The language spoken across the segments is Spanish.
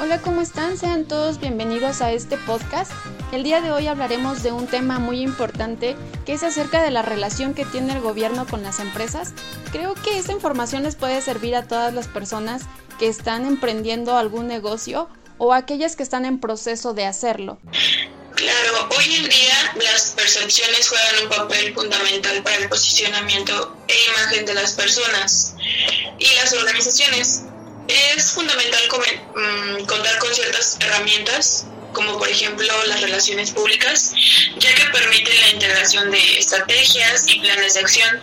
Hola, ¿cómo están? Sean todos bienvenidos a este podcast. El día de hoy hablaremos de un tema muy importante que es acerca de la relación que tiene el gobierno con las empresas. Creo que esta información les puede servir a todas las personas que están emprendiendo algún negocio o aquellas que están en proceso de hacerlo. Claro, hoy en día las percepciones juegan un papel fundamental para el posicionamiento e imagen de las personas y las organizaciones es fundamental mm, contar con ciertas herramientas como por ejemplo las relaciones públicas, ya que permiten la integración de estrategias y planes de acción.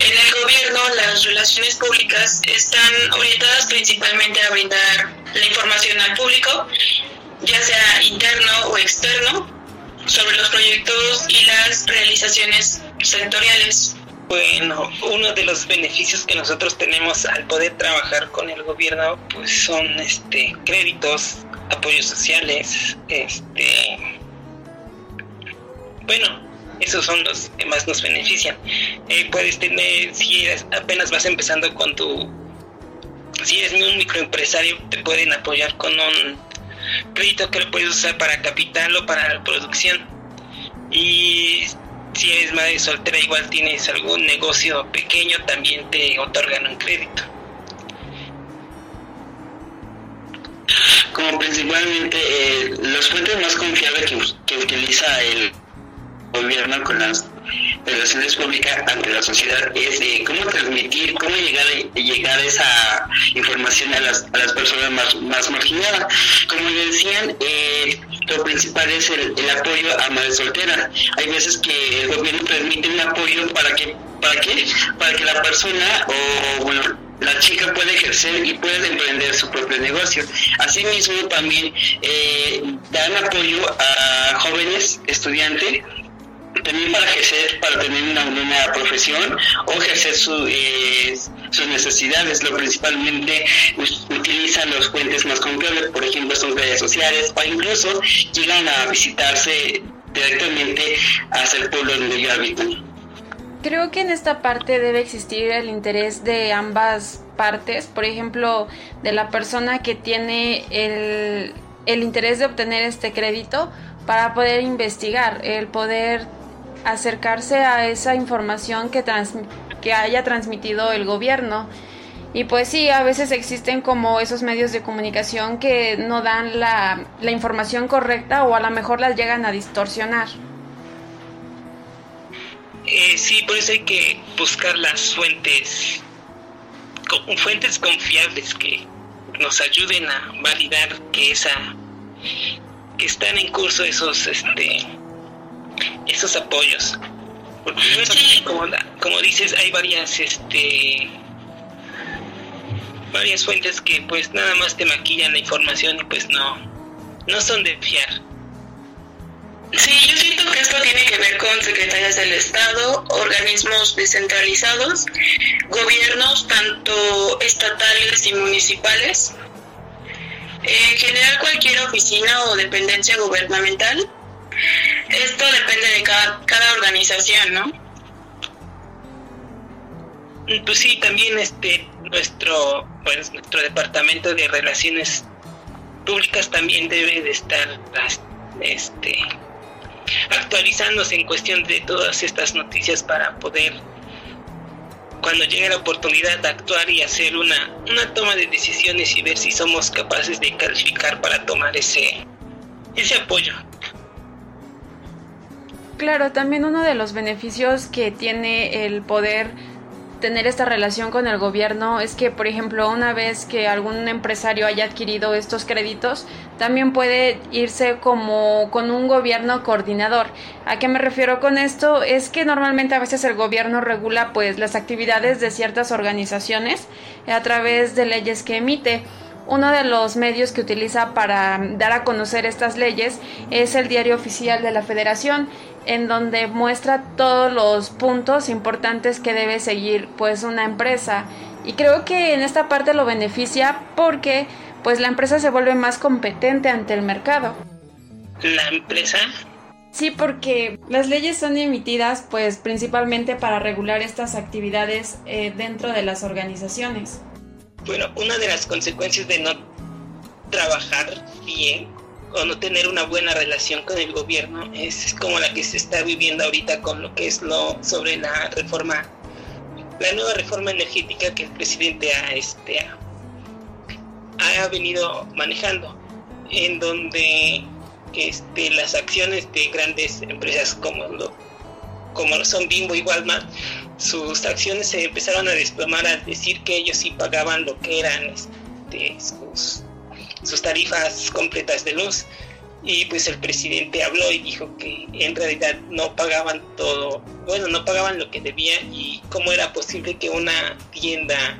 En el gobierno, las relaciones públicas están orientadas principalmente a brindar la información al público, ya sea interno o externo, sobre los proyectos y las realizaciones sectoriales. Bueno, uno de los beneficios que nosotros tenemos al poder trabajar con el gobierno, pues son este créditos, apoyos sociales, este bueno, esos son los que más nos benefician. Eh, puedes tener, si apenas vas empezando con tu, si eres un microempresario, te pueden apoyar con un crédito que lo puedes usar para capital o para la producción. Y si eres madre soltera, igual tienes algún negocio pequeño, también te otorgan un crédito. Como principalmente eh, los fuentes más confiables que utiliza el gobierno con las relaciones públicas ante la sociedad es cómo transmitir, cómo llegar llegar esa información a las, a las personas más, más marginadas. Como decían, eh, lo principal es el, apoyo a madres solteras. Hay veces que el gobierno permite un apoyo para que, ¿para qué? Para que la persona o bueno la chica puede ejercer y puede emprender su propio negocio. Asimismo, también eh, dan apoyo a jóvenes estudiantes también para ejercer, para tener una, una profesión o ejercer su, eh, sus necesidades. Lo principalmente utilizan los puentes más confiables, por ejemplo, sus redes sociales o incluso llegan a visitarse directamente hacia el pueblo donde yo habito. Creo que en esta parte debe existir el interés de ambas partes, por ejemplo, de la persona que tiene el, el interés de obtener este crédito para poder investigar, el poder acercarse a esa información que, que haya transmitido el gobierno. Y pues sí, a veces existen como esos medios de comunicación que no dan la, la información correcta o a lo mejor las llegan a distorsionar. Eh, sí, por eso hay que buscar las fuentes, fuentes confiables que nos ayuden a validar que esa que están en curso esos este esos apoyos. Porque como, como dices, hay varias este varias fuentes que pues nada más te maquillan la información y pues no no son de fiar. Sí, yo siento que esto tiene que ver con secretarias del Estado, organismos descentralizados, gobiernos tanto estatales y municipales, en general cualquier oficina o dependencia gubernamental esto depende de cada, cada organización, ¿no? Pues sí, también este nuestro pues nuestro departamento de relaciones públicas también debe de estar este actualizándose en cuestión de todas estas noticias para poder cuando llegue la oportunidad actuar y hacer una, una toma de decisiones y ver si somos capaces de calificar para tomar ese ese apoyo. Claro, también uno de los beneficios que tiene el poder tener esta relación con el gobierno es que, por ejemplo, una vez que algún empresario haya adquirido estos créditos, también puede irse como con un gobierno coordinador. ¿A qué me refiero con esto? Es que normalmente a veces el gobierno regula pues las actividades de ciertas organizaciones a través de leyes que emite. Uno de los medios que utiliza para dar a conocer estas leyes es el diario oficial de la federación, en donde muestra todos los puntos importantes que debe seguir pues una empresa. Y creo que en esta parte lo beneficia porque pues la empresa se vuelve más competente ante el mercado. ¿La empresa? Sí, porque las leyes son emitidas pues principalmente para regular estas actividades eh, dentro de las organizaciones. Bueno, una de las consecuencias de no trabajar bien o no tener una buena relación con el gobierno es como la que se está viviendo ahorita con lo que es lo sobre la reforma la nueva reforma energética que el presidente ha este ha, venido manejando en donde este, las acciones de grandes empresas como lo, como son Bimbo y Walmart sus acciones se empezaron a desplomar al decir que ellos sí pagaban lo que eran este, sus tarifas completas de luz. Y pues el presidente habló y dijo que en realidad no pagaban todo, bueno, no pagaban lo que debían y cómo era posible que una tienda,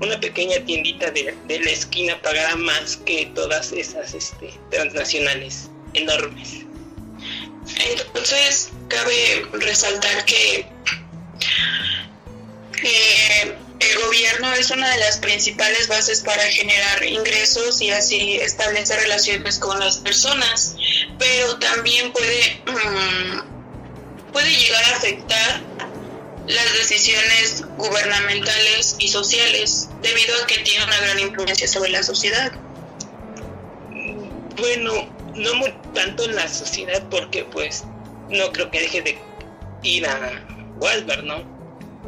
una pequeña tiendita de, la esquina pagara más que todas esas este, transnacionales enormes. Entonces, cabe resaltar que eh, el gobierno es una de las principales bases para generar ingresos y así establecer relaciones con las personas, pero también puede, mm, puede llegar a afectar las decisiones gubernamentales y sociales debido a que tiene una gran influencia sobre la sociedad. Bueno, no tanto en la sociedad porque pues no creo que deje de ir a Walmart, ¿no?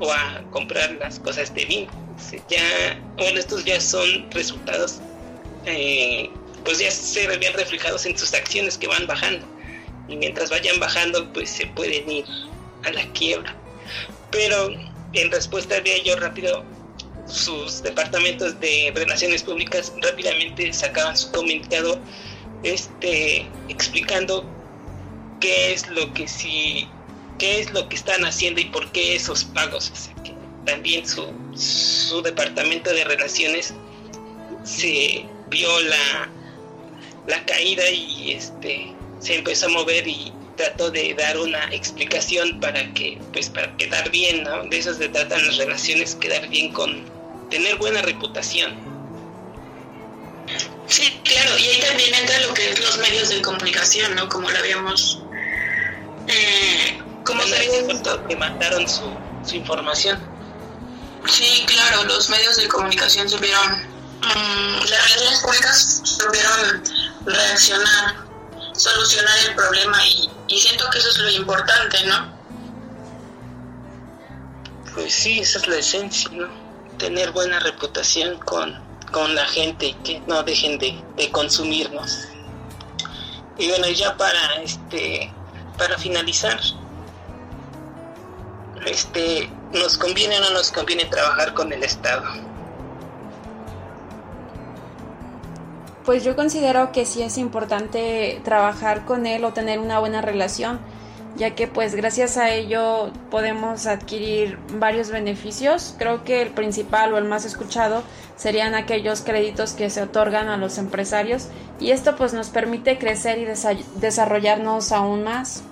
o a comprar las cosas de vino. Ya, bueno, estos ya son resultados, eh, pues ya se ven reflejados en sus acciones que van bajando. Y mientras vayan bajando, pues se pueden ir a la quiebra. Pero en respuesta de ello rápido, sus departamentos de relaciones públicas rápidamente sacaban su comunicado este, explicando qué es lo que sí qué es lo que están haciendo y por qué esos pagos. que también su, su departamento de relaciones se vio la, la caída y este se empezó a mover y trató de dar una explicación para que pues para quedar bien ¿no? de eso se tratan las relaciones quedar bien con tener buena reputación sí claro y ahí también entra lo que es los medios de comunicación no como lo habíamos eh, ¿Cómo se que mandaron su, su información? Sí, claro, los medios de comunicación supieron, mm, las relaciones públicas supieron reaccionar, solucionar el problema y, y siento que eso es lo importante, ¿no? Pues sí, esa es la esencia, ¿no? Tener buena reputación con, con la gente y que no dejen de, de consumirnos. Y bueno, ya para este para finalizar, este, ¿nos conviene o no nos conviene trabajar con el Estado? Pues yo considero que sí es importante trabajar con él o tener una buena relación, ya que pues gracias a ello podemos adquirir varios beneficios. Creo que el principal o el más escuchado serían aquellos créditos que se otorgan a los empresarios y esto pues nos permite crecer y desarrollarnos aún más.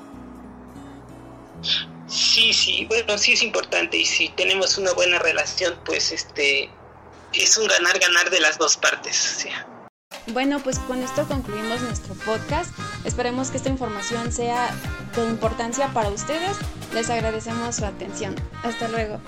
Sí, sí, bueno, sí es importante y si tenemos una buena relación, pues este es un ganar-ganar de las dos partes. Bueno, pues con esto concluimos nuestro podcast. Esperemos que esta información sea de importancia para ustedes. Les agradecemos su atención. Hasta luego.